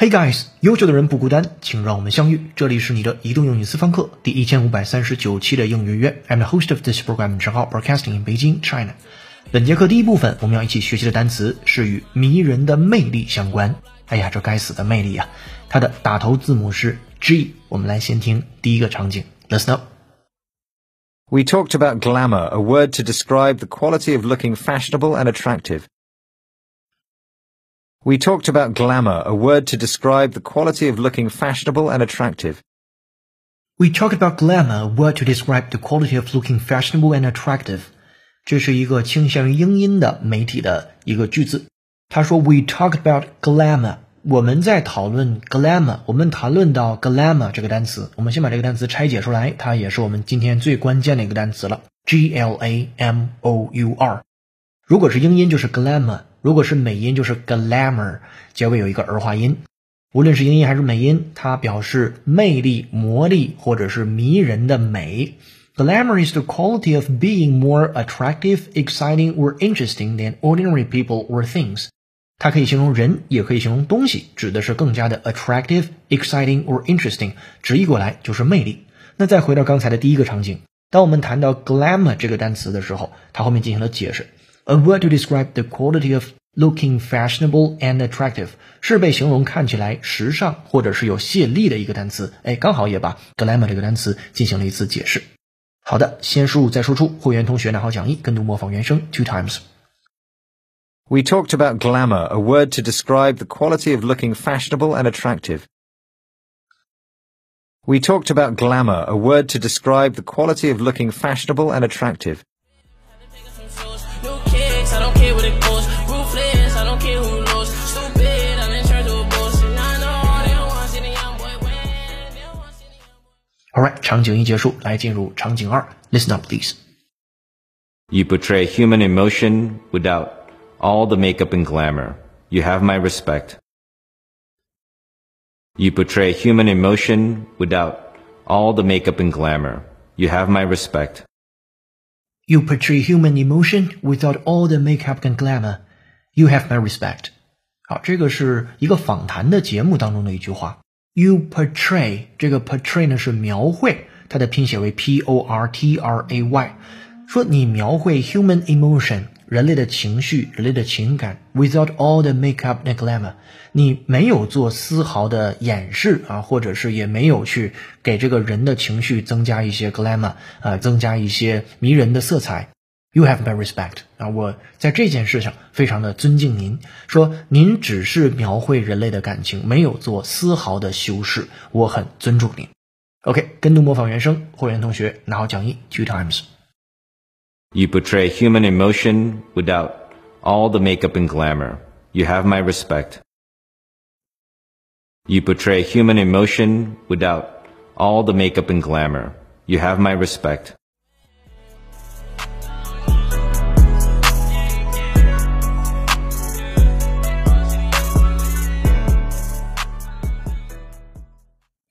Hey guys，优秀的人不孤单，请让我们相遇。这里是你的移动英语私房课第一千五百三十九期的英语约。I'm the host of this program，陈浩，broadcasting in Beijing, China。本节课第一部分，我们要一起学习的单词是与迷人的魅力相关。哎呀，这该死的魅力啊！它的打头字母是 G。我们来先听第一个场景，Let's know。We talked about glamour, a word to describe the quality of looking fashionable and attractive. We talked about glamour, a word to describe the quality of looking fashionable and attractive. We talked about glamour, a word to describe the quality of looking fashionable and attractive. 这是一个倾向于英音的媒体的一个句子。他说：“We talked about glamour。”我们在讨论 glamour。我们谈论到 glamour 这个单词，我们先把这个单词拆解出来，它也是我们今天最关键的一个单词了。G L A M O U R。如果是英音就是 glamour。 如果是美音，就是 glamour，结尾有一个儿化音。无论是英音还是美音，它表示魅力、魔力或者是迷人的美。Glamour is the quality of being more attractive, exciting, or interesting than ordinary people or things。它可以形容人，也可以形容东西，指的是更加的 attractive, exciting, or interesting。直译过来就是魅力。那再回到刚才的第一个场景，当我们谈到 glamour 这个单词的时候，它后面进行了解释。A word to describe the quality of looking fashionable and attractive 是被形容看起来时尚或者是有吸引力的一个单词。哎，刚好也把 glamour 这个单词进行了一次解释。好的，先输入再输出。会员同学拿好讲义，跟读模仿原声 two times。We talked about glamour, a word to describe the quality of looking fashionable and attractive. We talked about glamour, a word to describe the quality of looking fashionable and attractive. Alright，场景一结束，来进入场景二。Listen up, please. You portray human emotion without all the makeup and glamour. You have my respect. You portray human emotion without all the makeup and glamour. You have my respect. You portray human emotion without all the makeup and glamour. You have my respect. 好，这个是一个访谈的节目当中的一句话。 You portray 这个 portray 呢是描绘，它的拼写为 p o r t r a y，说你描绘 human emotion 人类的情绪、人类的情感，without all the makeup and glamour，你没有做丝毫的掩饰啊，或者是也没有去给这个人的情绪增加一些 glamour 啊，增加一些迷人的色彩。You have my respect 啊！我在这件事上非常的尊敬您。说您只是描绘人类的感情，没有做丝毫的修饰，我很尊重您。OK，跟读模仿原声，会员同学拿好讲义，two times。You portray human emotion without all the makeup and glamour. You have my respect. You portray human emotion without all the makeup and glamour. You have my respect.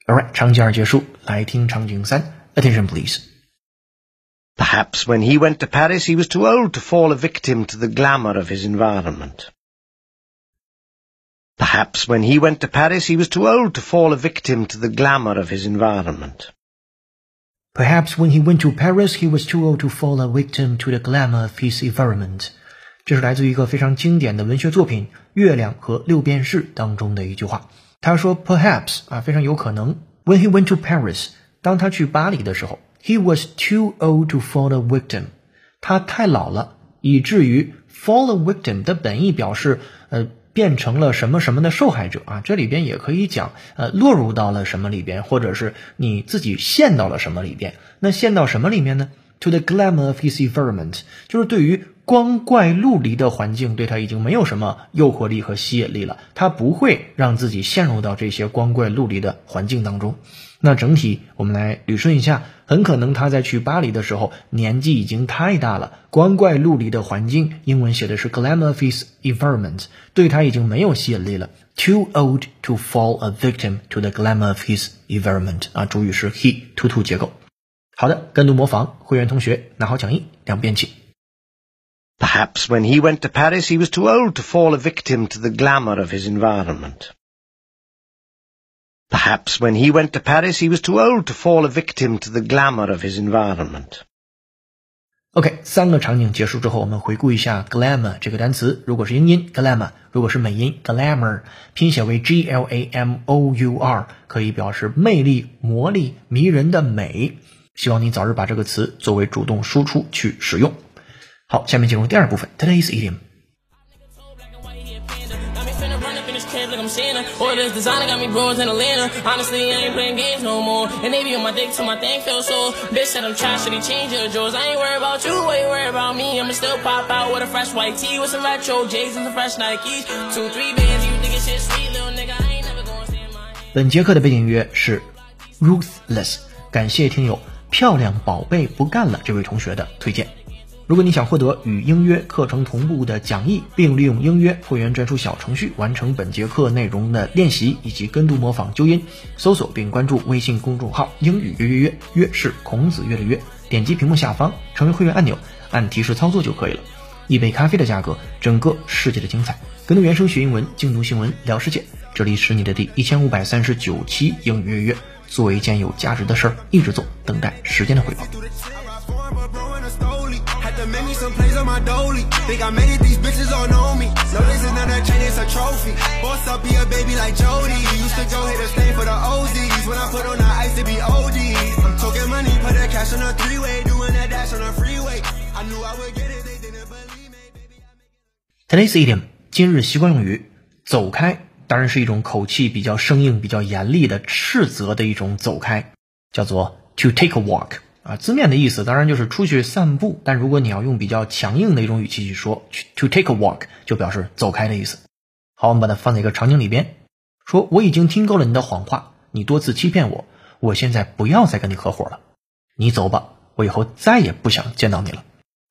Alright，场景二结束，来听场景三。Attention please. Perhaps when he went to Paris he was too old to fall a victim to the glamour of his environment. Perhaps when he went to Paris he was too old to fall a victim to the glamour of his environment. Perhaps when he went to Paris he was too old to fall a victim to the glamour of his environment. 这是来自于一个非常经典的文学作品《月亮和六便士》当中的一句话。 他说：“Perhaps 啊，非常有可能。When he went to Paris，当他去巴黎的时候，he was too old to fall a victim。他太老了，以至于 fall a victim 的本意表示呃变成了什么什么的受害者啊。这里边也可以讲呃落入到了什么里边，或者是你自己陷到了什么里边。那陷到什么里面呢？To the glamour of his environment，就是对于。”光怪陆离的环境对他已经没有什么诱惑力和吸引力了，他不会让自己陷入到这些光怪陆离的环境当中。那整体我们来捋顺一下，很可能他在去巴黎的时候年纪已经太大了，光怪陆离的环境，英文写的是 glamour of his environment，对他已经没有吸引力了。Too old to fall a victim to the glamour of his environment 啊，主语是 he，to to 结构。好的，跟读模仿，会员同学拿好讲义，两遍起。Perhaps when he went to Paris he was too old to fall a victim to the glamour of his environment. Perhaps when he went to Paris, he was too old to fall a victim to the glamour of his environment. OK，三个场景结束之后，我们回顾一下 glamour 这个单词。如果是英音 glamour，如果是美音 glamour，拼写为 G L A M O U R，可以表示魅力、魔力、迷人的美。希望你早日把这个词作为主动输出去使用。 好，下面进入第二部分，Today's idiom。crib like I'm Santa. Or this designer got me bronze in Atlanta. Honestly, I ain't playing games no more. And they be on my dick till my thing feels so. Bitch said I'm trash, should he change your drawers? I ain't worried about you, what you worried about me? I'ma still pop out with a fresh white tee with some retro J's and some fresh Nikes. Two, three bands, you think it's shit sweet, little nigga. I ain't never gonna stand my 本节课的背景音乐是 Ruthless，感谢听友漂亮宝贝不干了这位同学的推荐。 如果你想获得与英约课程同步的讲义，并利用英约会员专属小程序完成本节课内容的练习以及跟读模仿纠音，搜索并关注微信公众号“英语约约约”，约是孔子约的约。点击屏幕下方成为会员按钮，按提示操作就可以了。一杯咖啡的价格，整个世界的精彩。跟读原声学英文，精读新闻聊世界。这里是你的第一千五百三十九期英语约约。做一件有价值的事儿，一直做，等待时间的回报。my dolly. Think I made it, these bitches all know me. No, this is not a chain, it's a trophy. Boss up, be a baby like Jody. Used to go hit a stain for the OZs. When I put on the ice, it be OD. I'm talking money, put that cash on a three-way. Doing that dash on a freeway. I knew I would get it, they didn't believe me. Baby, Today's idiom 今日习惯用语，走开，当然是一种口气比较生硬、比较严厉的斥责的一种走开，叫做 to take a walk。 啊，字面的意思当然就是出去散步，但如果你要用比较强硬的一种语气去说，to take a walk 就表示走开的意思。好，我们把它放在一个场景里边，说我已经听够了你的谎话，你多次欺骗我，我现在不要再跟你合伙了，你走吧，我以后再也不想见到你了。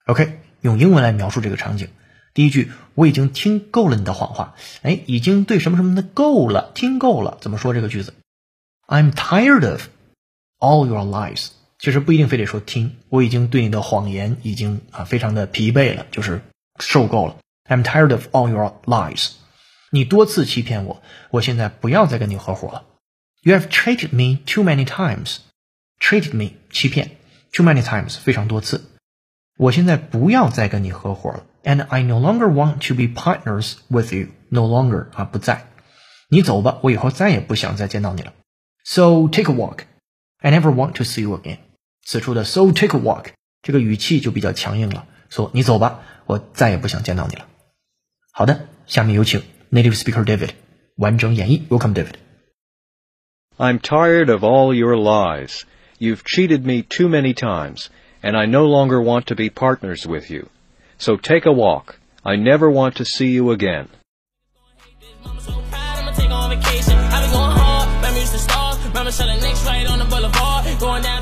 OK，用英文来描述这个场景，第一句我已经听够了你的谎话，哎，已经对什么什么的够了，听够了，怎么说这个句子？I'm tired of all your lies。其实不一定非得说听，我已经对你的谎言已经啊非常的疲惫了，就是受够了。I'm tired of all your lies。你多次欺骗我，我现在不要再跟你合伙了。You have cheated me too many times。Cheated me 欺骗，too many times 非常多次。我现在不要再跟你合伙了。And I no longer want to be partners with you。No longer 啊不在，你走吧，我以后再也不想再见到你了。So take a walk。I never want to see you again。 此处的 so take a walk 这个语气就比较强硬了，说你走吧，我再也不想见到你了。好的，下面有请 native speaker David 完整演绎。Welcome, David. I'm tired of all your lies. You've cheated me too many times, and I no longer want to be partners with you. So take a walk. I never want to see you again. Mama selling nicks right on the boulevard. Going downtown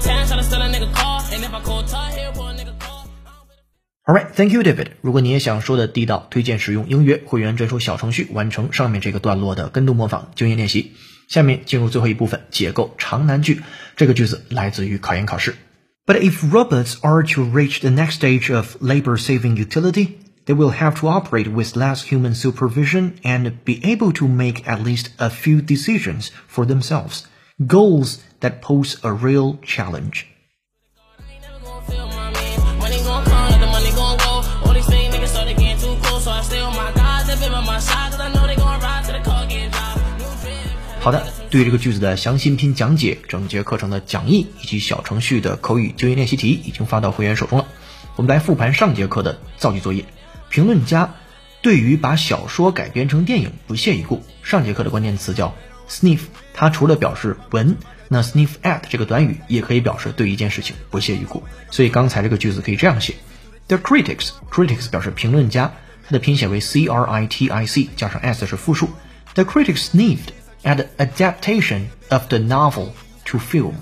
Alright, thank you, David. 如果你也想说的地道，推荐使用英约会员专属小程序完成上面这个段落的跟读模仿就业练习。下面进入最后一部分，解构长难句。这个句子来自于考研考试。But if robots are to reach the next stage of labor-saving utility, they will have to operate with less human supervision and be able to make at least a few decisions for themselves goals that pose a real challenge. 好的，对于这个句子的详细拼讲解、整节课程的讲义以及小程序的口语就业练习题已经发到会员手中了。我们来复盘上节课的造句作业。评论家对于把小说改编成电影不屑一顾。上节课的关键词叫 sniff，它除了表示闻，那 sniff at 这个短语也可以表示对一件事情不屑一顾。所以刚才这个句子可以这样写：The critics，critics 表示评论家，它的拼写为 c r i t i c，加上 s 是复数。The critics sniffed at adaptation of the novel to film，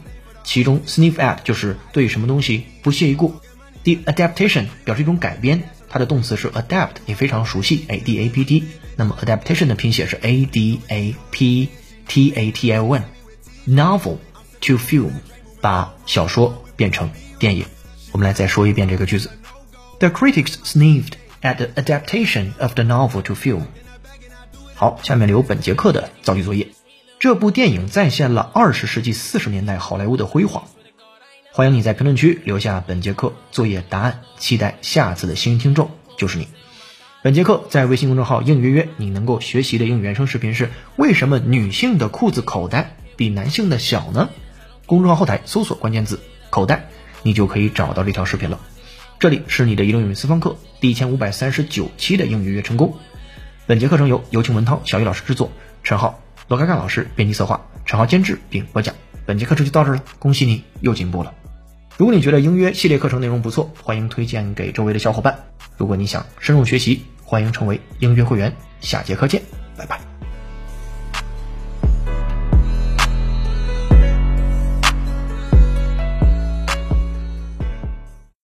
其中 sniff at 就是对什么东西不屑一顾。The adaptation 表示一种改编，它的动词是 adapt，也非常熟悉，a d a p t。那么 adaptation 的拼写是 a d a p。T A T I O N，novel to film，把小说变成电影。我们来再说一遍这个句子：The critics sniffed at the adaptation of the novel to film。 好，下面留本节课的造句作业。这部电影再现了二十世纪四十年代好莱坞的辉煌。欢迎你在评论区留下本节课作业答案，期待下次的幸运听众就是你。本节课在微信公众号“应约约”，你能够学习的英语原声视频是为什么女性的裤子口袋比男性的小呢？公众号后台搜索关键字“口袋”，你就可以找到这条视频了。这里是你的移动英语私房课第一千五百三十九期的应约约成功。本节课程由有请文涛、小雨老师制作，陈浩、罗嘎嘎老师编辑策划，陈浩监制并播讲。本节课程就到这了，恭喜你又进步了。如果你觉得英约系列课程内容不错，欢迎推荐给周围的小伙伴。如果你想深入学习，欢迎成为英约会员。下节课见，拜拜。